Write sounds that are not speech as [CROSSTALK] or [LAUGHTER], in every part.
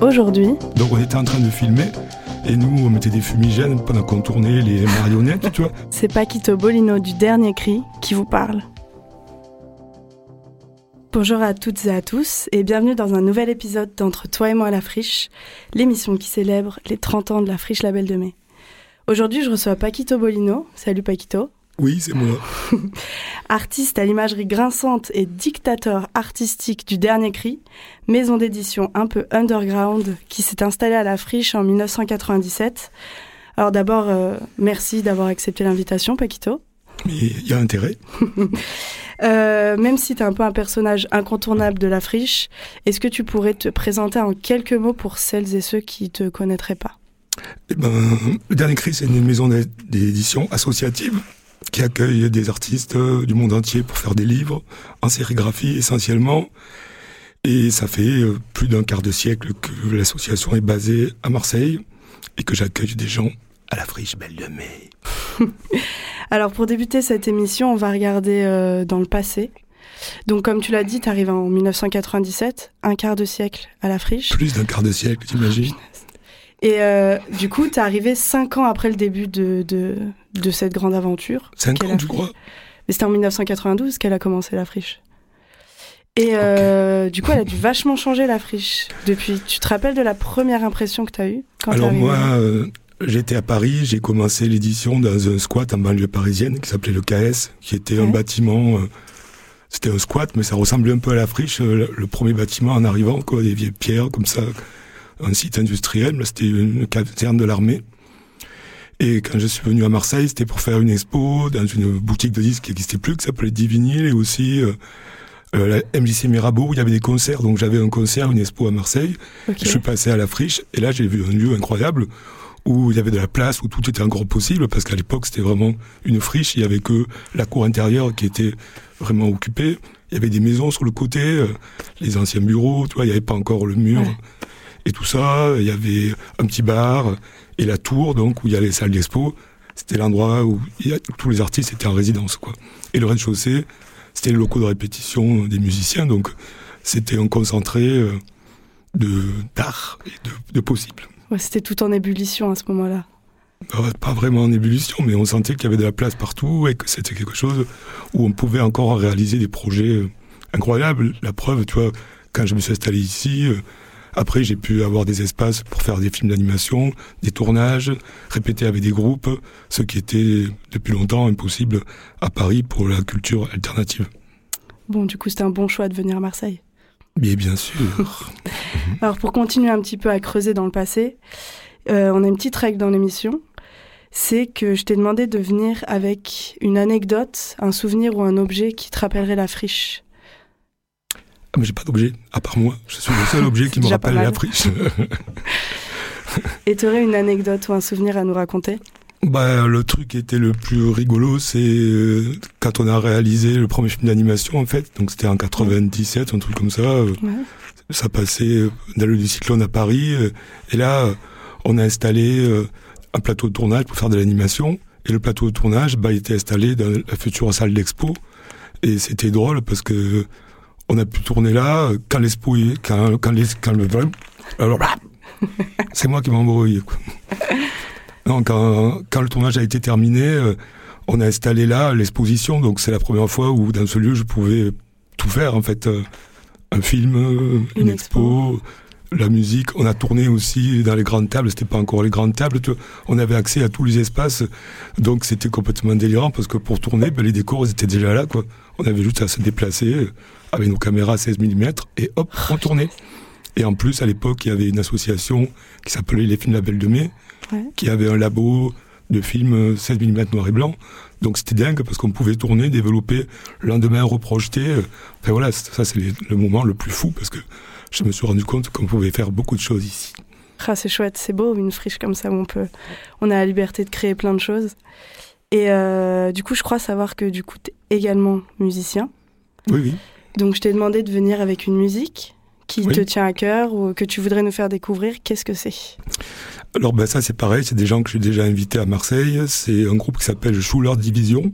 Aujourd'hui, Donc on était en train de filmer et nous on mettait des fumigènes pendant qu'on tournait les marionnettes, tu vois. [LAUGHS] c'est Paquito Bolino du Dernier Cri qui vous parle. Bonjour à toutes et à tous et bienvenue dans un nouvel épisode d'Entre toi et moi la friche, l'émission qui célèbre les 30 ans de la friche Label de Mai. Aujourd'hui, je reçois Paquito Bolino. Salut Paquito. Oui, c'est moi. [LAUGHS] Artiste à l'imagerie grinçante et dictateur artistique du Dernier Cri, maison d'édition un peu underground qui s'est installée à la friche en 1997. Alors d'abord, euh, merci d'avoir accepté l'invitation, Paquito. Il y a intérêt. [LAUGHS] Euh, même si tu es un peu un personnage incontournable de la friche, est-ce que tu pourrais te présenter en quelques mots pour celles et ceux qui te connaîtraient pas? Eh ben, le dernier cri, c'est une maison d'é- d'édition associative qui accueille des artistes euh, du monde entier pour faire des livres en sérigraphie essentiellement. Et ça fait euh, plus d'un quart de siècle que l'association est basée à Marseille et que j'accueille des gens à la friche Belle de Mai. [LAUGHS] Alors pour débuter cette émission, on va regarder euh, dans le passé. Donc comme tu l'as dit, tu arrives en 1997, un quart de siècle à la friche. Plus d'un quart de siècle, t'imagines [LAUGHS] Et euh, du coup, tu es arrivé cinq ans après le début de, de, de cette grande aventure. Cinq Quelle ans, tu crois? Mais c'était en 1992 qu'elle a commencé la friche. Et euh, du coup, elle a dû [LAUGHS] vachement changer la friche depuis. Tu te rappelles de la première impression que tu as eue quand Alors moi, euh, j'étais à Paris, j'ai commencé l'édition dans un squat en banlieue parisienne qui s'appelait le KS, qui était un bâtiment, euh, c'était un squat, mais ça ressemblait un peu à la friche, le, premier bâtiment en arrivant, quoi, des vieilles pierres comme ça, un site industriel, c'était une caserne de l'armée. Et quand je suis venu à Marseille, c'était pour faire une expo dans une boutique de disques qui n'existait plus, qui s'appelait Divinil, et aussi euh, euh, la MJC Mirabeau, où il y avait des concerts. Donc j'avais un concert, une expo à Marseille. Je suis passé à la friche et là j'ai vu un lieu incroyable où il y avait de la place, où tout était encore possible parce qu'à l'époque c'était vraiment une friche, il y avait que la cour intérieure qui était vraiment occupée. Il y avait des maisons sur le côté, euh, les anciens bureaux, tu vois, il n'y avait pas encore le mur Ouais. et tout ça. Il y avait un petit bar et la tour donc où il y a les salles d'expo. C'était l'endroit où il y a- tous les artistes étaient en résidence quoi. Et le rez-de-chaussée, c'était les locaux de répétition des musiciens donc c'était un concentré euh, de d'art et de, de possible. Ouais, c'était tout en ébullition à ce moment-là. Euh, Pas vraiment en ébullition, mais on sentait qu'il y avait de la place partout et que c'était quelque chose où on pouvait encore réaliser des projets euh, incroyables. La preuve, tu vois, quand je me suis installé ici, après j'ai pu avoir des espaces pour faire des films d'animation, des tournages, répéter avec des groupes, ce qui était depuis longtemps impossible à Paris pour la culture alternative. Bon, du coup, c'était un bon choix de venir à Marseille. Mais bien sûr. [LAUGHS] Alors, pour continuer un petit peu à creuser dans le passé, euh, on a une petite règle dans l'émission. C'est que je t'ai demandé de venir avec une anecdote, un souvenir ou un objet qui te rappellerait la friche. Ah, mais j'ai pas d'objet, à part moi. Je suis le seul objet qui me rappelle la friche. Et tu aurais une anecdote ou un souvenir à nous raconter? Bah, le truc qui était le plus rigolo, c'est euh, quand on a réalisé le premier film d'animation, en fait. Donc, c'était en 97, un truc comme ça. euh, Ouais. Ça passait euh, dans le cyclone à Paris. et là, on a installé un plateau de tournage pour faire de l'animation. Et le plateau de tournage, bah, était installé dans la future salle d'expo. Et c'était drôle parce que on a pu tourner là quand l'expo, est- quand, quand, les, quand le alors, bah, [LAUGHS] c'est moi qui m'embrouille. Non, quand, quand le tournage a été terminé, euh, on a installé là l'exposition. Donc c'est la première fois où dans ce lieu je pouvais tout faire en fait. euh, un film, euh, une, Une expo, la musique. On a tourné aussi dans les grandes tables. C'était pas encore les grandes tables. On avait accès à tous les espaces. Donc c'était complètement délirant parce que pour tourner, ben, les décors ils étaient déjà là. Quoi. On avait juste à se déplacer euh, avec nos caméras 16 mm et hop, on tournait. Et en plus, à l'époque, il y avait une association qui s'appelait Les Films Label de Mai, Ouais. qui avait un labo de films euh, 16 mm noir et blanc. Donc c'était dingue parce qu'on pouvait tourner, développer, le lendemain reprojeter. euh, Enfin voilà, ça c'est le moment le plus fou parce que je me suis rendu compte qu'on pouvait faire beaucoup de choses ici. Ah, c'est chouette, c'est beau, une friche comme ça où on peut, on a la liberté de créer plein de choses. Et euh, du coup, je crois savoir que du coup, tu es également musicien. Oui, oui. Donc, je t'ai demandé de venir avec une musique qui Oui. te tient à cœur ou que tu voudrais nous faire découvrir. Qu'est-ce que c'est? Alors ben ça c'est pareil, c'est des gens que j'ai déjà invités à Marseille. C'est un groupe qui s'appelle Schuller Division,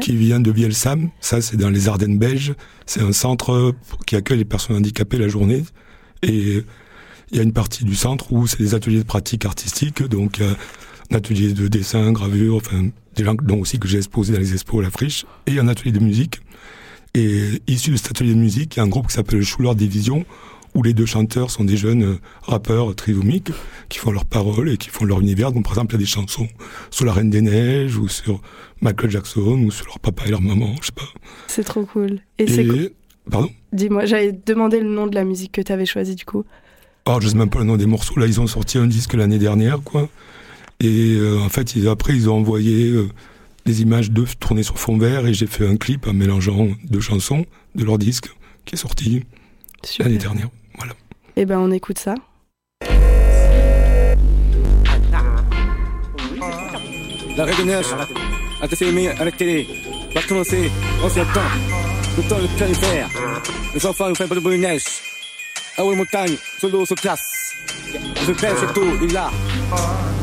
Qui vient de Bielsam. Ça c'est dans les Ardennes belges. C'est un centre qui accueille les personnes handicapées la journée. Et il y a une partie du centre où c'est des ateliers de pratique artistique. Donc un atelier de dessin, gravure, enfin des gens dont aussi que j'ai exposé dans les expos à la friche, et un atelier de musique. Et issu de cet atelier de musique, il y a un groupe qui s'appelle Schuller Division, où les deux chanteurs sont des jeunes euh, rappeurs trisomiques qui font leurs paroles et qui font leur univers. Donc, par exemple, il y a des chansons sur la Reine des Neiges ou sur Michael Jackson ou sur leur papa et leur maman, je sais pas. C'est trop cool. Et, c'est Et, pardon? Dis-moi, j'avais demandé le nom de la musique que tu avais choisi du coup. Oh, je sais même pas le nom des morceaux. Là, ils ont sorti un disque l'année dernière, quoi. Et euh, en fait, ils- après, ils ont envoyé euh, des images d'eux tournées sur fond vert et j'ai fait un clip en mélangeant deux chansons de leur disque qui est sorti l'année dernière. Eh ben, on écoute ça. La Neiges, un dessin animé à la télé, va commencer, ancien temps, le temps de califère. Les enfants ne font pas de bonne neige. À haut montagne, l'eau se classe. Je pêche tout, il est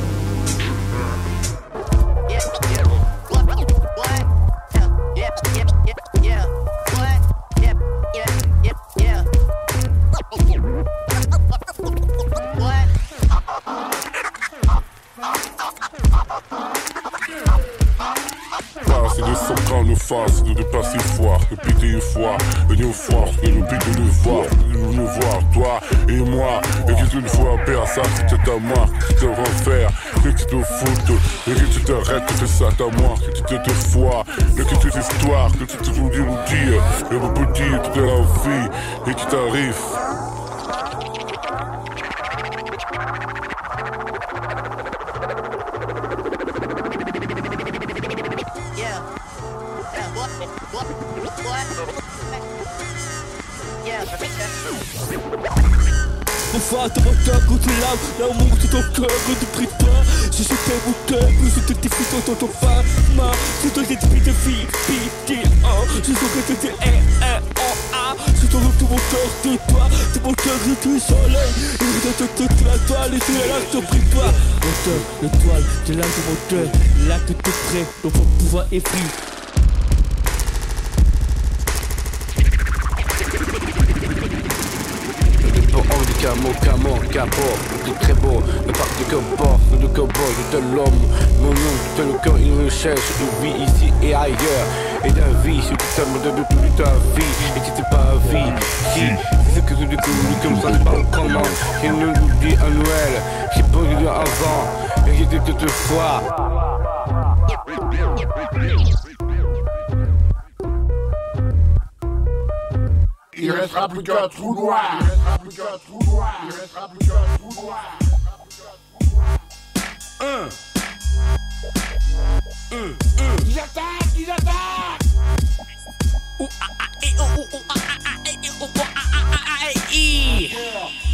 te foutes, et que tu t'arrêtes, que c'est ça à moi, que tu te foires, et que tu histoires, que tu te dire ou dire, et mon petit, toute la vie, et qui t'arrive. Enfin, ton moteur contre l'âme, l'amour de ton cœur, ne prie pas. Si c'était mon cœur, je te défie dans ton femme. C'est ton esprit de vie, pitié, oh. Je sens que tu es un, oh, ah. Je te rends tout mon cœur de toi, c'est mon cœur de tout soleil. Et je te toute la toile, et tu es là, je te prie pas. Moteur, l'étoile, c'est l'âme de mon là que t'es prêt, donc mon pouvoir est mon camo, capot, tout très beau, le parc de cowboy, le cowboy, de l'homme, mon nom, de le cœur, il recherche, il vit ici et ailleurs, et la vie, c'est tout ça, de toute ta vie, et c'était pas vie, si, c'est ce que tu découvres comme ça, c'est pas comment, il nous dit à Noël, j'ai pas eu avant, et j'ai dit Il restera plus qu'un trou noir. Il restera plus qu'un trou noir. Il restera plus qu'un trou noir. Ils attaquent, ils attaquent. Que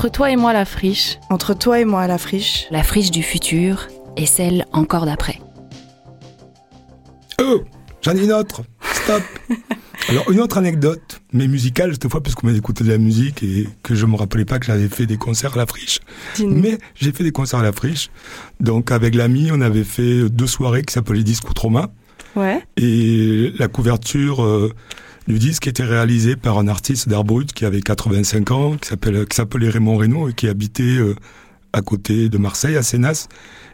Entre toi et moi, la friche, Entre toi et moi, la friche. La friche du futur et celle encore d'après. Oh, j'en ai une autre. Stop. [LAUGHS] Alors, une autre anecdote, mais musicale cette fois, parce qu'on m'a écouté de la musique et que je me rappelais pas que j'avais fait des concerts à la friche. Dis-nous. Mais j'ai fait des concerts à la friche. Donc, avec l'ami, on avait fait deux soirées qui s'appelaient Disco Trauma. Ouais. Et la couverture euh, du disque était réalisée par un artiste d'Arbrut qui avait 85 ans, qui s'appelait Raymond Reynaud et qui habitait euh, à côté de Marseille, à Sénas.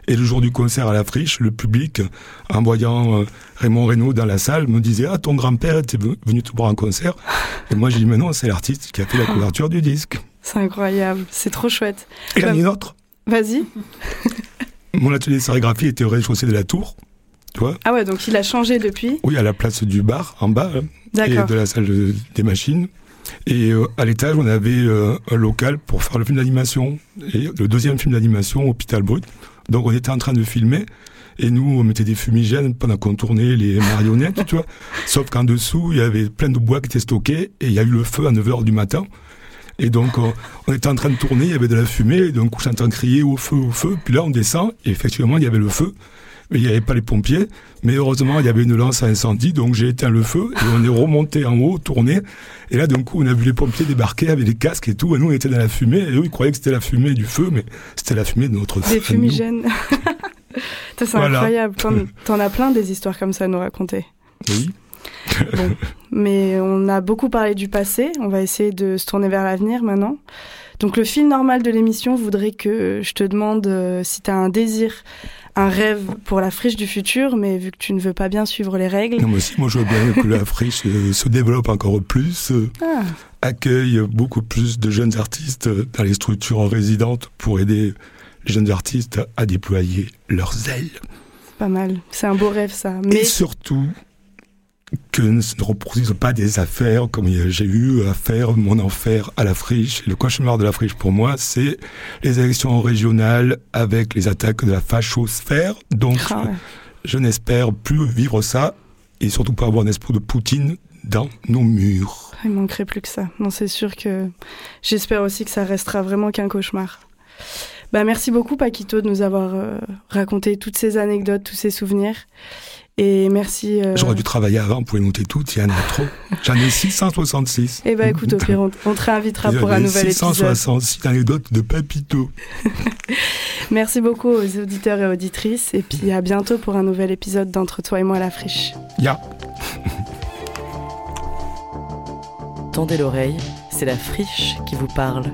Et le jour du concert à la friche, le public, en voyant euh, Raymond Reynaud dans la salle, me disait Ah, ton grand-père était ve- venu te voir en concert. Et moi, j'ai dit Mais non, c'est l'artiste qui a fait la couverture du disque. C'est incroyable. C'est trop chouette. Et j'en ai une autre. Vas-y. Mon atelier de sérigraphie était au rez-de-chaussée de la tour. Tu vois Ah ouais, donc il a changé depuis. Oui, à la place du bar, en bas. hein. et de la salle de- des machines. Et euh, à l'étage, on avait euh, un local pour faire le film d'animation. Et le deuxième film d'animation, Hôpital Brut. Donc on était en train de filmer. Et nous, on mettait des fumigènes pendant qu'on tournait les marionnettes, tu vois. [LAUGHS] Sauf qu'en dessous, il y avait plein de bois qui étaient stockés. Et il y a eu le feu à 9h du matin. Et donc, on, on était en train de tourner, il y avait de la fumée. Et donc, j'entends crier au feu, au feu. Puis là, on descend. Et effectivement, il y avait le feu. Mais il n'y avait pas les pompiers. Mais heureusement, il y avait une lance à incendie, donc j'ai éteint le feu et on est remonté en haut, tourné. Et là, d'un coup, on a vu les pompiers débarquer avec des casques et tout. Et nous, on était dans la fumée. Et eux, ils croyaient que c'était la fumée du feu, mais c'était la fumée de notre feu. Des fumigènes. [LAUGHS] C'est Voilà. incroyable. T'en, t'en as plein des histoires comme ça à nous raconter. Oui. Mais on a beaucoup parlé du passé. On va essayer de se tourner vers l'avenir maintenant. Donc le fil normal de l'émission voudrait que je te demande euh, si tu as un désir, un rêve pour la friche du futur, mais vu que tu ne veux pas bien suivre les règles. Non, mais aussi, moi, je veux bien que la friche euh, se développe encore plus, euh, Ah, accueille beaucoup plus de jeunes artistes dans les structures résidentes pour aider les jeunes artistes à déployer leurs ailes. c'est pas mal. C'est un beau rêve ça. Mais Et surtout, que ne se reproduisent pas des affaires comme j'ai eu à faire mon enfer à la friche. Le cauchemar de la friche pour moi, c'est les élections régionales avec les attaques de la fachosphère. Donc, Ah ouais. je n'espère plus vivre ça et surtout pas avoir un esprit de Poutine dans nos murs. il manquerait plus que ça. Non, c'est sûr que j'espère aussi que ça restera vraiment qu'un cauchemar. Bah, merci beaucoup Paquito de nous avoir euh, raconté toutes ces anecdotes, tous ces souvenirs. Et merci. euh, J'aurais dû travailler avant pour les noter toutes, il y en a trop. J'en ai 666. Eh ben écoute, au pire, on, on te réinvitera pour un nouvel épisode. 666 anecdotes de Papito. [LAUGHS] Merci beaucoup aux auditeurs et auditrices. Et puis à bientôt pour un nouvel épisode d'Entre toi et moi la friche. Ya. [LAUGHS] Tendez l'oreille, c'est la friche qui vous parle.